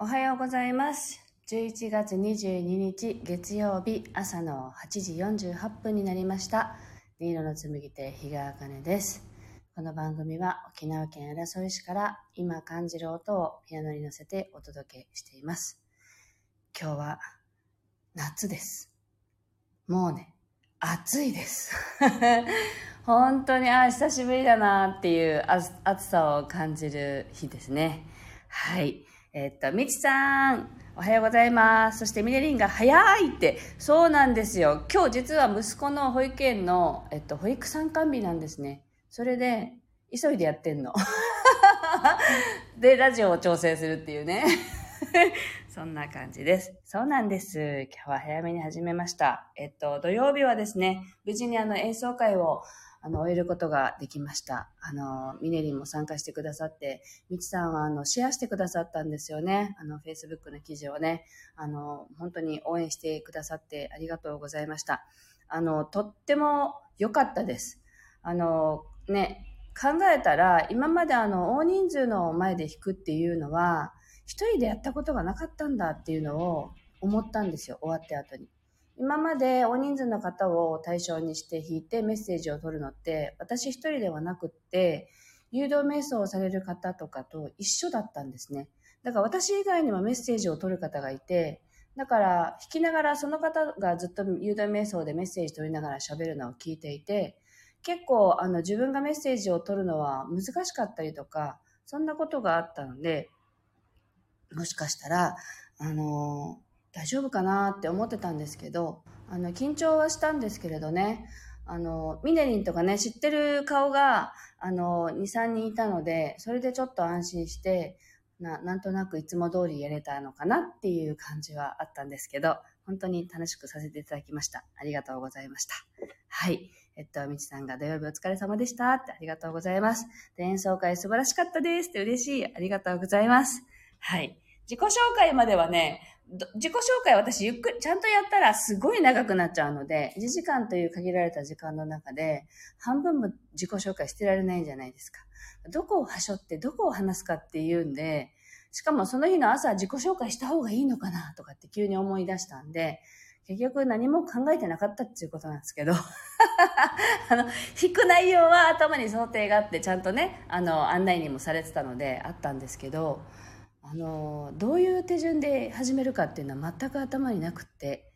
おはようございます。11月22日月曜日朝の8時48分になりました。新色の紡手日川茜です。この番組は沖縄県浦添市から今感じる音をピアノに乗せてお届けしています。今日は夏です。もうね、暑いです。本当に、あ、久しぶりだなっていう暑さを感じる日ですね。はい。えっと、みちさん、おはようございます。そして、ミネリンが早いって、そうなんですよ。今日実は息子の保育園の、えっと、保育参観日なんですね。それで、急いでやってんの。で、ラジオを調整するっていうね。そんな感じです。そうなんです。今日は早めに始めました。えっと、土曜日はですね、無事にあの演奏会をあの終えることができました。あの、ミネリンも参加してくださって、みちさんはあのシェアしてくださったんですよね。あの、Facebook の記事をね。あの、本当に応援してくださってありがとうございました。あの、とっても良かったです。あの、ね、考えたら、今まであの、大人数の前で弾くっていうのは、一人でやったことがなかったんだっていうのを思ったんですよ、終わった後に。今まで大人数の方を対象にして弾いてメッセージを取るのって、私一人ではなくって、誘導瞑想をされる方とかと一緒だったんですね。だから私以外にもメッセージを取る方がいて、だから弾きながらその方がずっと誘導瞑想でメッセージ取りながら喋るのを聞いていて、結構あの自分がメッセージを取るのは難しかったりとか、そんなことがあったので、もしかしたら、あの大丈夫かなって思ってたんですけど、あの、緊張はしたんですけれどね、あの、ミネリンとかね、知ってる顔が、あの、2、3人いたので、それでちょっと安心して、な、なんとなくいつも通りやれたのかなっていう感じはあったんですけど、本当に楽しくさせていただきました。ありがとうございました。はい。えっと、みちさんが土曜日お疲れ様でしたってありがとうございます。で、演奏会素晴らしかったですって嬉しい。ありがとうございます。はい。自己紹介まではね、自己紹介私ゆっくり、ちゃんとやったらすごい長くなっちゃうので、1時間という限られた時間の中で、半分も自己紹介してられないじゃないですか。どこをはしょってどこを話すかっていうんで、しかもその日の朝自己紹介した方がいいのかなとかって急に思い出したんで、結局何も考えてなかったっていうことなんですけど、あの、弾く内容は頭に想定があって、ちゃんとね、あの、案内にもされてたのであったんですけど、あの、どういう手順で始めるかっていうのは全く頭になくって、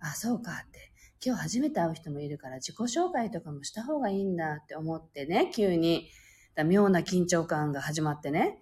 あ、そうかって、今日初めて会う人もいるから自己紹介とかもした方がいいんだって思ってね、急にだ、妙な緊張感が始まってね。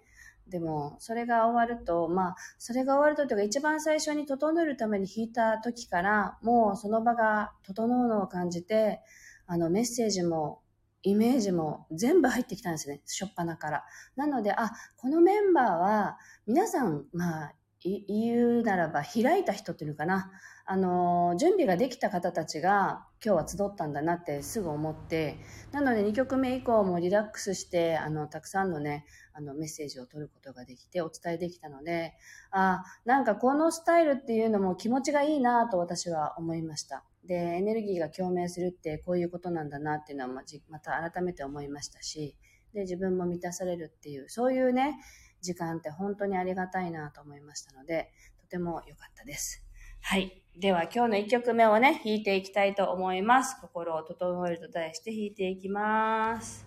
でも、それが終わると、まあ、それが終わるとというか、一番最初に整えるために弾いた時から、もうその場が整うのを感じて、あの、メッセージも、イメージも全部入ってきたんですね、しょっぱなから。なので、あ、このメンバーは、皆さん、まあ、言うならば開いた人っていうのかな。あの、準備ができた方たちが今日は集ったんだなってすぐ思って、なので2曲目以降もリラックスして、あの、たくさんのね、あの、メッセージを取ることができて、お伝えできたので、あ、なんかこのスタイルっていうのも気持ちがいいなと私は思いました。で、エネルギーが共鳴するってこういうことなんだなっていうのはまた改めて思いましたし、で、自分も満たされるっていう、そういうね、時間って本当にありがたいなと思いましたので、とても良かったです。はい。では今日の1曲目をね、弾いていきたいと思います。心を整えると題して弾いていきます。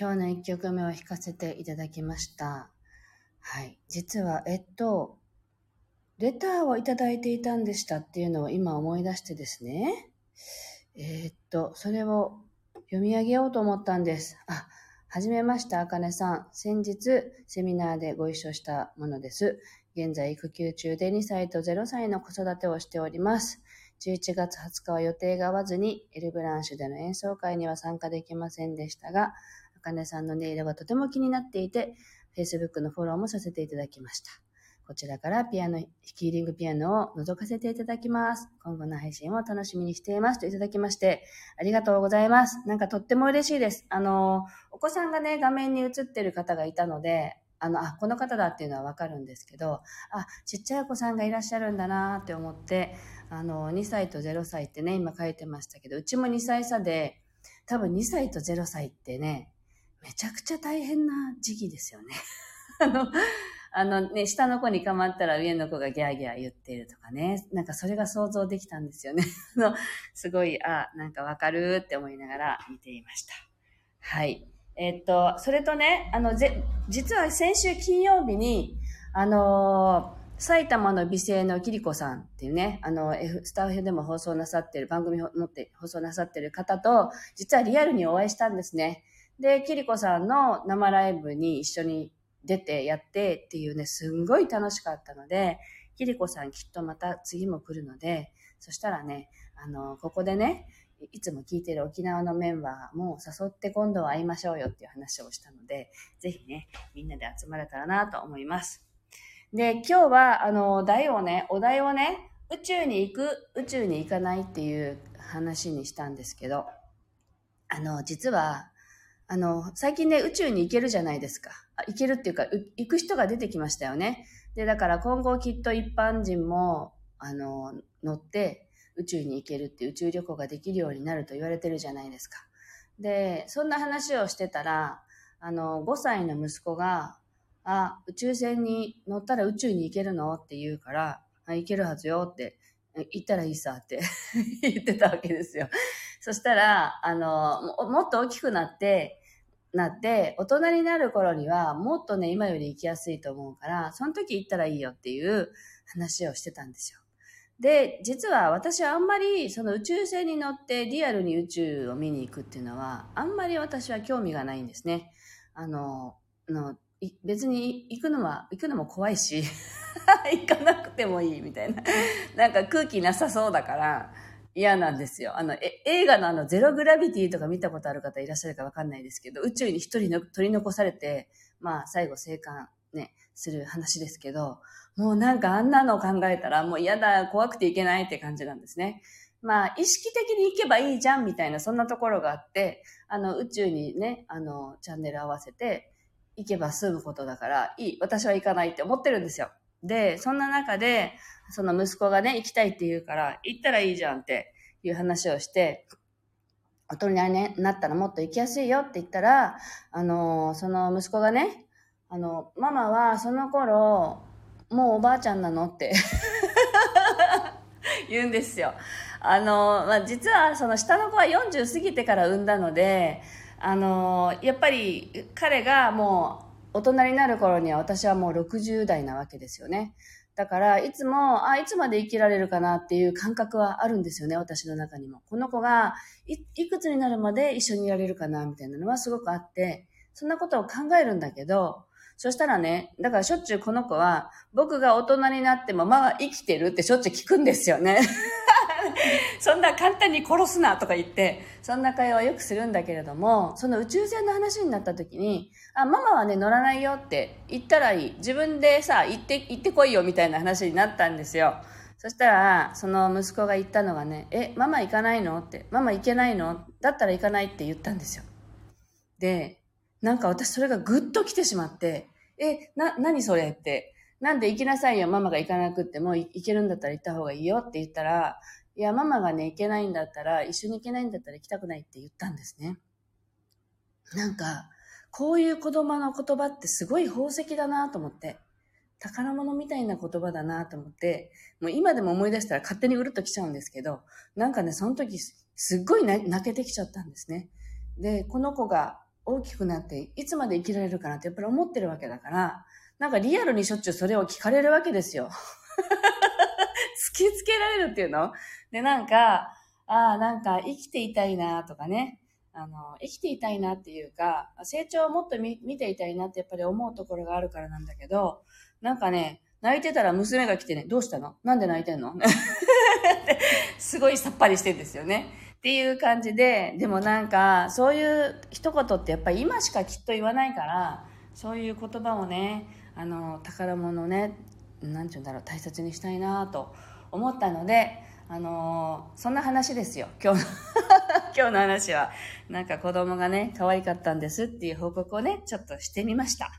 今日の1曲目を弾かせていただきました。はい。実は、えっと、レターをいただいていたんでしたっていうのを今思い出してですね。えー、っと、それを読み上げようと思ったんです。あ、はじめまして、あかねさん。先日、セミナーでご一緒したものです。現在、育休中で2歳と0歳の子育てをしております。11月20日は予定が合わずに、エルブランシュでの演奏会には参加できませんでしたが、あかねさんの音色がとても気になっていて、Facebook のフォローもさせていただきました。こちらからピアノ、ヒーリングピアノを覗かせていただきます。今後の配信を楽しみにしていますといただきまして、ありがとうございます。なんかとっても嬉しいです。あの、お子さんがね、画面に映ってる方がいたので、あの、あ、この方だっていうのはわかるんですけど、あ、ちっちゃいお子さんがいらっしゃるんだなって思って、あの、2歳と0歳ってね、今書いてましたけど、うちも2歳差で、多分2歳と0歳ってね、めちゃくちゃ大変な時期ですよね。あの、あのね、下の子に構ったら上の子がギャーギャー言ってるとかね。なんかそれが想像できたんですよね。のすごい、あ、なんかわかるって思いながら見ていました。はい。えっと、それとね、あの、ぜ、実は先週金曜日に、あのー、埼玉の美声のキリコさんっていうね、あの、F、スタッフでも放送なさってる、番組を持って放送なさってる方と、実はリアルにお会いしたんですね。で、キリコさんの生ライブに一緒に出てやってっていうね、すんごい楽しかったので、キリコさんきっとまた次も来るので、そしたらね、あの、ここでね、いつも聞いてる沖縄のメンバーも誘って今度は会いましょうよっていう話をしたので、ぜひね、みんなで集まれたらなと思います。で、今日は、あの、題をね、お題をね、宇宙に行く、宇宙に行かないっていう話にしたんですけど、あの、実は、あの、最近ね、宇宙に行けるじゃないですか。行けるっていうか、行く人が出てきましたよね。で、だから今後きっと一般人も、あの、乗って宇宙に行けるって宇宙旅行ができるようになると言われてるじゃないですか。で、そんな話をしてたら、あの、5歳の息子が、あ、宇宙船に乗ったら宇宙に行けるの？って言うから、あ、行けるはずよって、行ったらいいさって 言ってたわけですよ。そしたら、あの、もっと大きくなって、なって、大人になる頃には、もっとね、今より行きやすいと思うから、その時行ったらいいよっていう話をしてたんですよ。で、実は私はあんまり、その宇宙船に乗ってリアルに宇宙を見に行くっていうのは、あんまり私は興味がないんですね。あの、の別に行くのは、行くのも怖いし、行かなくてもいいみたいな。なんか空気なさそうだから、嫌なんですよ。あの、え、映画のあの、ゼログラビティとか見たことある方いらっしゃるかわかんないですけど、宇宙に一人の取り残されて、まあ、最後生還ね、する話ですけど、もうなんかあんなのを考えたら、もう嫌だ、怖くていけないって感じなんですね。まあ、意識的に行けばいいじゃんみたいな、そんなところがあって、あの、宇宙にね、あの、チャンネル合わせて、行けば済むことだから、いい、私は行かないって思ってるんですよ。で、そんな中で、その息子がね、行きたいって言うから、行ったらいいじゃんっていう話をして、大人になったらもっと行きやすいよって言ったら、あの、その息子がね、あの、ママはその頃、もうおばあちゃんなの？って 言うんですよ。あの、まあ、実はその下の子は40過ぎてから産んだので、あの、やっぱり彼がもう大人になる頃には私はもう60代なわけですよね。だから、いつも、あ、いつまで生きられるかなっていう感覚はあるんですよね、私の中にも。この子がい、いくつになるまで一緒にいられるかな、みたいなのはすごくあって、そんなことを考えるんだけど、そしたらね、だからしょっちゅうこの子は、僕が大人になってもまあ生きてるってしょっちゅう聞くんですよね。そんな簡単に殺すなとか言って、そんな会話をよくするんだけれども、その宇宙船の話になった時に、あ、ママはね、乗らないよって言ったらいい。自分でさ、行って、行ってこいよみたいな話になったんですよ。そしたら、その息子が言ったのがね、え、ママ行かないのって、ママ行けないの？だったら行かないって言ったんですよ。で、なんか私それがぐっと来てしまって、え、な、何それって、なんで行きなさいよ、ママが行かなくっても行けるんだったら行った方がいいよって言ったら、いや、ママがね、行けないんだったら、一緒に行けないんだったら行きたくないって言ったんですね。なんか、こういう子供の言葉ってすごい宝石だなと思って、宝物みたいな言葉だなと思って、もう今でも思い出したら勝手にうるっと来ちゃうんですけど、なんかね、その時すっごい泣けてきちゃったんですね。で、この子が大きくなっていつまで生きられるかなってやっぱり思ってるわけだから、なんかリアルにしょっちゅうそれを聞かれるわけですよ。突きつけられるっていうの？で、なんか、ああ、なんか生きていたいなとかね、あの、生きていたいなっていうか、成長をもっと見ていたいなってやっぱり思うところがあるからなんだけど、なんかね、泣いてたら娘が来てね、どうしたの？なんで泣いてんの？すごいさっぱりしてんですよね。っていう感じで、でもなんか、そういう一言ってやっぱり今しかきっと言わないから、そういう言葉をね、あの、宝物ね、なんて言うんだろう、大切にしたいなと思ったので、あのそんな話ですよ、今日の 今日の話は。なんか子供がね、可愛かったんですっていう報告をね、ちょっとしてみました。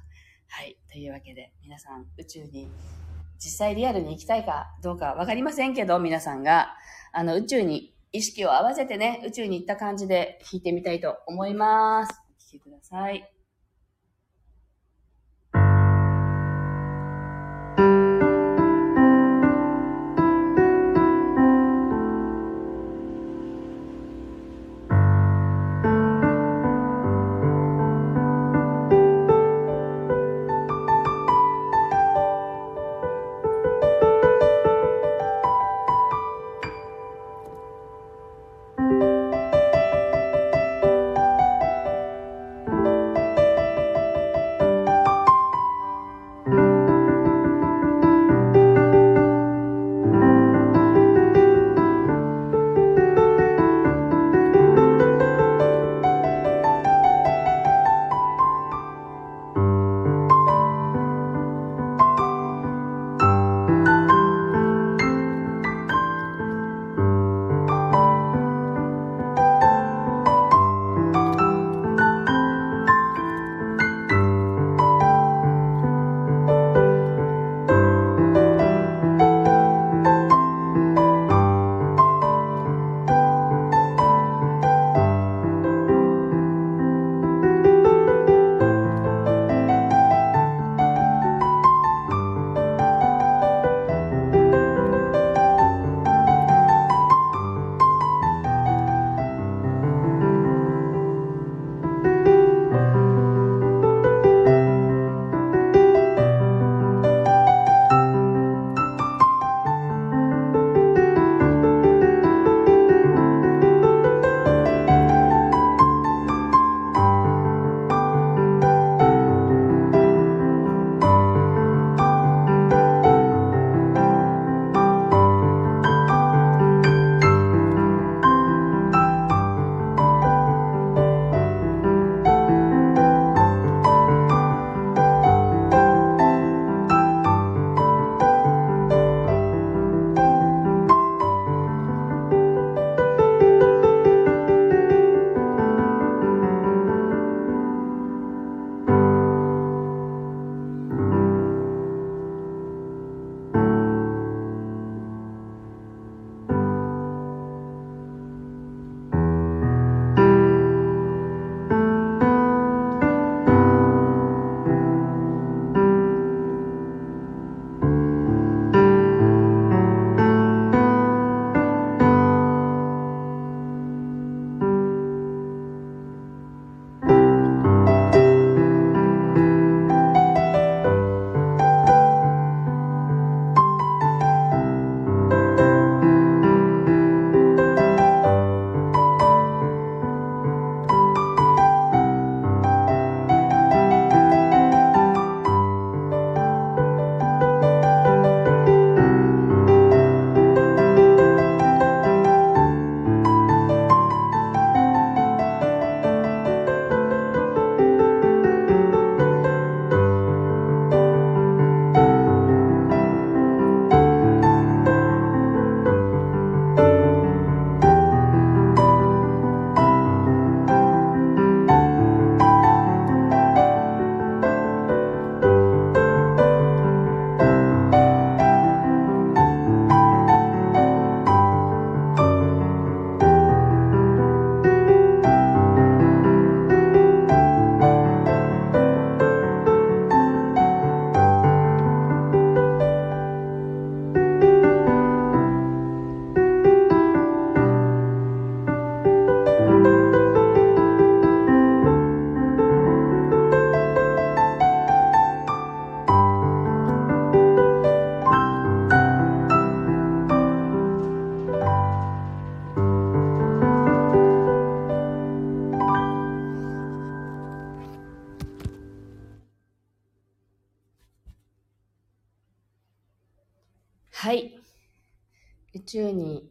はい。というわけで、皆さん宇宙に実際リアルに行きたいかどうかわかりませんけど、皆さんが、あの、宇宙に意識を合わせてね、宇宙に行った感じで弾いてみたいと思います。お聴きくださ。い。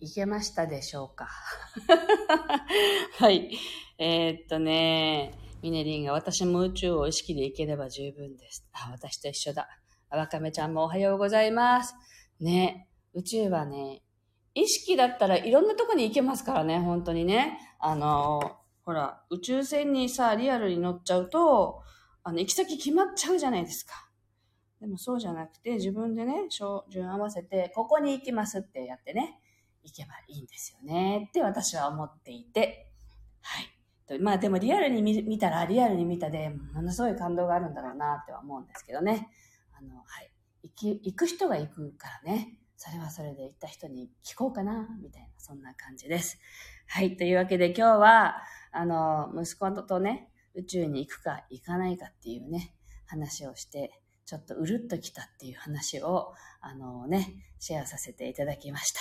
宙に行けましたでしょうか？はい。えー、っとね、ミネリンが私も宇宙を意識で行ければ十分です。あ、私と一緒だ。わかめちゃんもおはようございます。ね、宇宙はね、意識だったらいろんなとこに行けますからね、本当にね。あの、ほら、宇宙船にさ、リアルに乗っちゃうと、あの、行き先決まっちゃうじゃないですか。でもそうじゃなくて、自分でね、照準合わせて、ここに行きますってやってね、行けばいいんですよねって私は思っていて、はい。まあでもリアルに見たら、リアルに見たで、ものすごい感動があるんだろうなっては思うんですけどね。あの、はい。行、行く人が行くからね。それはそれで行った人に聞こうかな、みたいな、そんな感じです。はい。というわけで今日は、あの、息子とね、宇宙に行くか行かないかっていうね、話をして、ちょっとうるっときたっていう話を、あのね、シェアさせていただきました。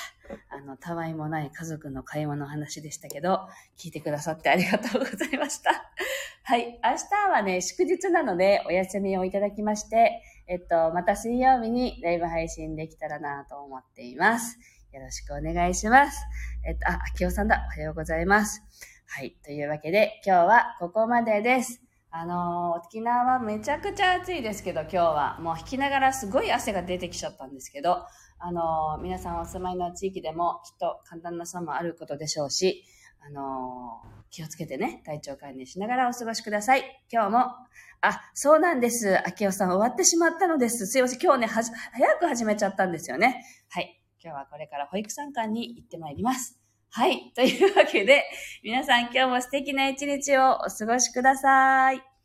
あの、たわいもない家族の会話の話でしたけど、聞いてくださってありがとうございました。はい。明日はね、祝日なのでお休みをいただきまして、えっと、また水曜日にライブ配信できたらなと思っています。よろしくお願いします。えっと、あ、秋代さんだ。おはようございます。はい。というわけで、今日はここまでです。あのー、沖縄はめちゃくちゃ暑いですけど、今日は。もう引きながらすごい汗が出てきちゃったんですけど、あのー、皆さんお住まいの地域でもきっと簡単な差もあることでしょうし、あのー、気をつけてね、体調管理しながらお過ごしください。今日も、あ、そうなんです。秋代さん終わってしまったのです。すいません。今日ね、はじ、早く始めちゃったんですよね。はい。今日はこれから保育参観に行ってまいります。はい。というわけで、皆さん今日も素敵な一日をお過ごしください。